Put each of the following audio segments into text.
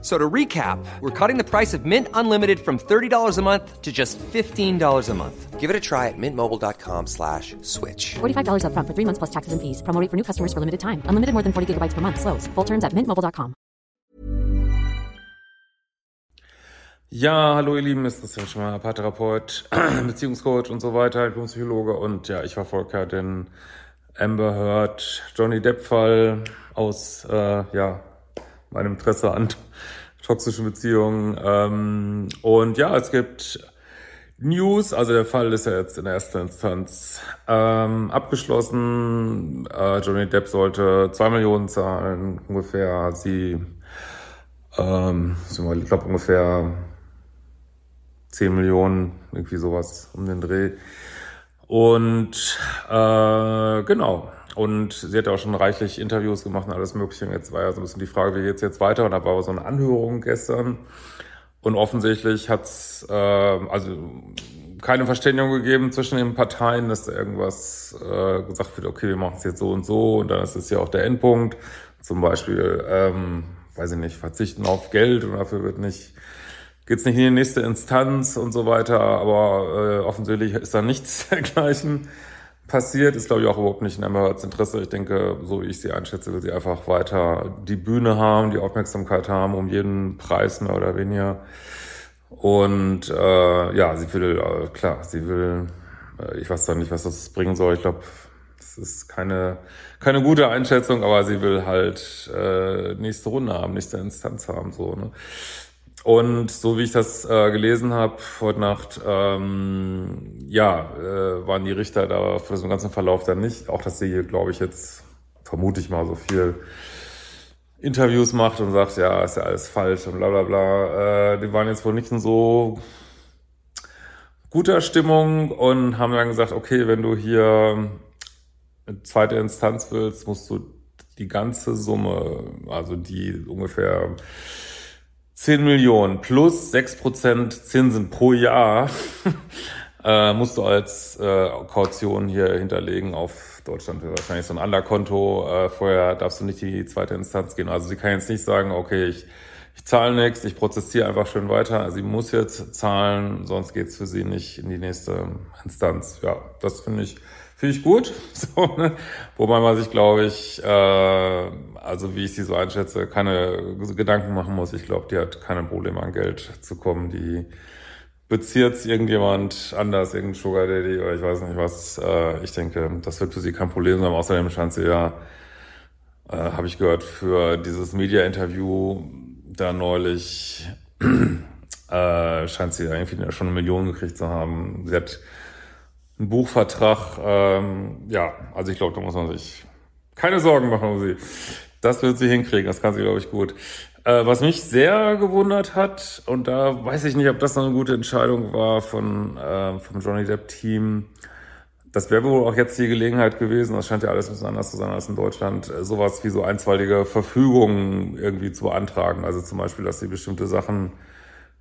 So to recap, we're cutting the price of Mint Unlimited from $30 a month to just $15 a month. Give it a try at mintmobile.com slash switch. $45 upfront for three months plus taxes and fees. Promo rate for new customers for limited time. Unlimited more than 40 gigabytes per month. Slows. Full terms at mintmobile.com. Ja, hallo ihr Lieben, ist Christian Schmer, Paartherapeut, Beziehungscoach und so weiter, Psychologe und ja, ich verfolge ja den Amber Heard Johnny Depp Fall aus äh, ja, meinem Interesse an toxischen Beziehungen. Ähm, und ja, es gibt News, also der Fall ist ja jetzt in erster Instanz ähm, abgeschlossen. Äh, Johnny Depp sollte zwei Millionen zahlen, ungefähr. Sie, ähm, ich glaube ungefähr zehn Millionen, irgendwie sowas um den Dreh. Und äh, genau, und sie hat auch schon reichlich Interviews gemacht und alles Mögliche. Und jetzt war ja so ein bisschen die Frage, wie geht's jetzt weiter? Und da war so eine Anhörung gestern. Und offensichtlich hat's äh, also keine Verständigung gegeben zwischen den Parteien, dass da irgendwas äh, gesagt wird, okay, wir machen es jetzt so und so. Und dann ist es ja auch der Endpunkt. Zum Beispiel, ähm, weiß ich nicht, verzichten auf Geld und dafür wird nicht geht's nicht in die nächste Instanz und so weiter. Aber äh, offensichtlich ist da nichts dergleichen passiert. Ist, glaube ich, auch überhaupt nicht in Amber Heards Interesse. Ich denke, so wie ich sie einschätze, will sie einfach weiter die Bühne haben, die Aufmerksamkeit haben, um jeden Preis mehr oder weniger. Und äh, ja, sie will, äh, klar, sie will, äh, ich weiß da nicht, was das bringen soll. Ich glaube, das ist keine, keine gute Einschätzung, aber sie will halt äh, nächste Runde haben, nächste Instanz haben. so. Ne? Und so wie ich das äh, gelesen habe heute Nacht, ähm, ja, äh, waren die Richter da für den ganzen Verlauf dann nicht. Auch dass sie hier, glaube ich, jetzt vermute ich mal so viel Interviews macht und sagt, ja, ist ja alles falsch und bla bla bla. Äh, die waren jetzt wohl nicht in so guter Stimmung und haben dann gesagt, okay, wenn du hier eine zweite Instanz willst, musst du die ganze Summe, also die ungefähr 10 Millionen plus 6% Zinsen pro Jahr äh, musst du als äh, Kaution hier hinterlegen auf Deutschland wahrscheinlich so ein Underkonto. Äh, vorher darfst du nicht in die zweite Instanz gehen. Also sie kann jetzt nicht sagen, okay, ich, ich zahle nichts, ich prozessiere einfach schön weiter. Also sie muss jetzt zahlen, sonst geht's für sie nicht in die nächste Instanz. Ja, das finde ich Finde ich gut. So, ne? Wobei man sich, glaube ich, äh, also wie ich sie so einschätze, keine Gedanken machen muss. Ich glaube, die hat keine Probleme an Geld zu kommen. Die bezieht irgendjemand anders, irgendein Sugar Daddy oder ich weiß nicht was. Äh, ich denke, das wird für sie kein Problem sein. Außerdem scheint sie ja, äh, habe ich gehört, für dieses Media-Interview da neulich äh, scheint sie irgendwie schon eine Million gekriegt zu haben. Sie hat ein Buchvertrag, ähm, ja, also ich glaube, da muss man sich keine Sorgen machen um sie. Das wird sie hinkriegen, das kann sie, glaube ich, gut. Äh, was mich sehr gewundert hat, und da weiß ich nicht, ob das noch eine gute Entscheidung war von, äh, vom Johnny Depp-Team, das wäre wohl auch jetzt die Gelegenheit gewesen, das scheint ja alles ein bisschen anders zu sein als in Deutschland, äh, sowas wie so einstweilige Verfügungen irgendwie zu beantragen. Also zum Beispiel, dass sie bestimmte Sachen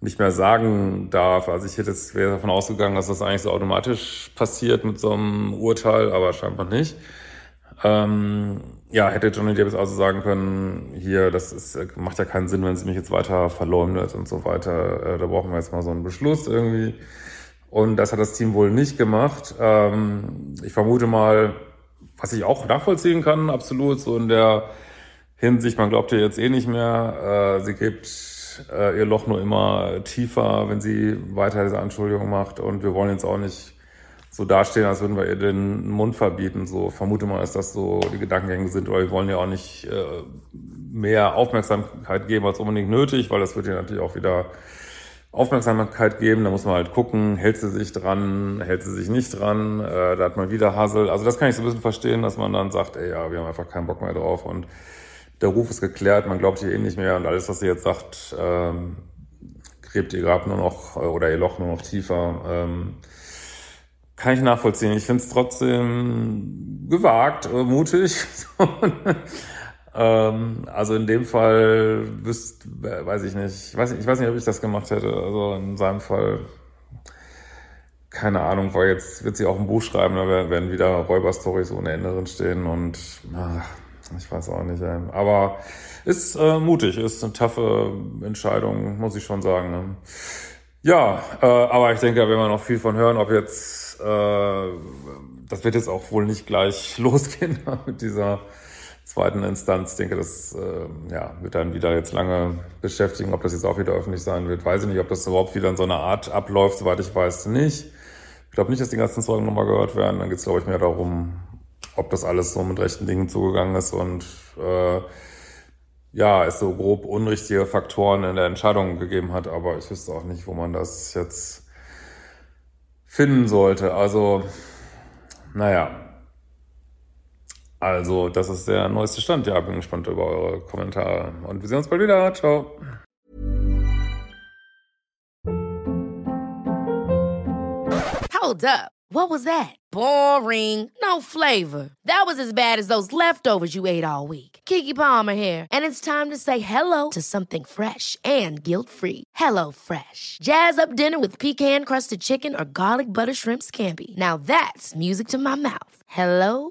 nicht mehr sagen darf. Also ich hätte jetzt wäre davon ausgegangen, dass das eigentlich so automatisch passiert mit so einem Urteil, aber scheinbar nicht. Ähm, ja, hätte Johnny Depp also sagen können, hier, das ist, macht ja keinen Sinn, wenn sie mich jetzt weiter verleumdet und so weiter. Äh, da brauchen wir jetzt mal so einen Beschluss irgendwie. Und das hat das Team wohl nicht gemacht. Ähm, ich vermute mal, was ich auch nachvollziehen kann, absolut, so in der Hinsicht, man glaubt ihr jetzt eh nicht mehr, äh, sie gibt äh, ihr Loch nur immer tiefer, wenn sie weiter diese Anschuldigung macht. Und wir wollen jetzt auch nicht so dastehen, als würden wir ihr den Mund verbieten. So vermute mal, dass das so die Gedankengänge sind. Oder wir wollen ja auch nicht äh, mehr Aufmerksamkeit geben als unbedingt nötig, weil das wird ihr natürlich auch wieder Aufmerksamkeit geben. Da muss man halt gucken, hält sie sich dran, hält sie sich nicht dran. Äh, da hat man wieder Hassel. Also das kann ich so ein bisschen verstehen, dass man dann sagt, ey, ja, wir haben einfach keinen Bock mehr drauf und der Ruf ist geklärt, man glaubt ihr eh nicht mehr und alles, was sie jetzt sagt, ähm, gräbt ihr Grab nur noch äh, oder ihr Loch nur noch tiefer. Ähm, kann ich nachvollziehen. Ich finde es trotzdem gewagt, äh, mutig. Ähm, also in dem Fall wüsst, weiß ich nicht, ich weiß, nicht, ich weiß nicht, ob ich das gemacht hätte. Also in seinem Fall, keine Ahnung, weil jetzt wird sie auch ein Buch schreiben, da werden wieder Räuberstories ohne Ende drin stehen und ach, ich weiß auch nicht. Ey. Aber ist äh, mutig, ist eine taffe Entscheidung, muss ich schon sagen. Ne? Ja, äh, aber ich denke, da werden wir noch viel von hören, ob jetzt, äh, das wird jetzt auch wohl nicht gleich losgehen mit dieser zweiten Instanz. Denke, das äh, ja, wird dann wieder jetzt lange beschäftigen. Ob das jetzt auch wieder öffentlich sein wird, weiß ich nicht. Ob das überhaupt wieder in so einer Art abläuft, soweit ich weiß, nicht. Ich glaube nicht, dass die ganzen Zeugen nochmal gehört werden. Dann geht es, glaube ich, mehr darum, ob das alles so mit rechten Dingen zugegangen ist und äh, ja, es so grob unrichtige Faktoren in der Entscheidung gegeben hat, aber ich wüsste auch nicht, wo man das jetzt finden sollte. Also, naja. Also, das ist der neueste Stand. Ja, bin gespannt über eure Kommentare. Und wir sehen uns bald wieder. Ciao. Hold up. What was that? Boring. No flavor. That was as bad as those leftovers you ate all week. Kiki Palmer here, and it's time to say hello to something fresh and guilt-free. Hello Fresh. Jazz up dinner with pecan-crusted chicken or garlic butter shrimp scampi. Now that's music to my mouth. Hello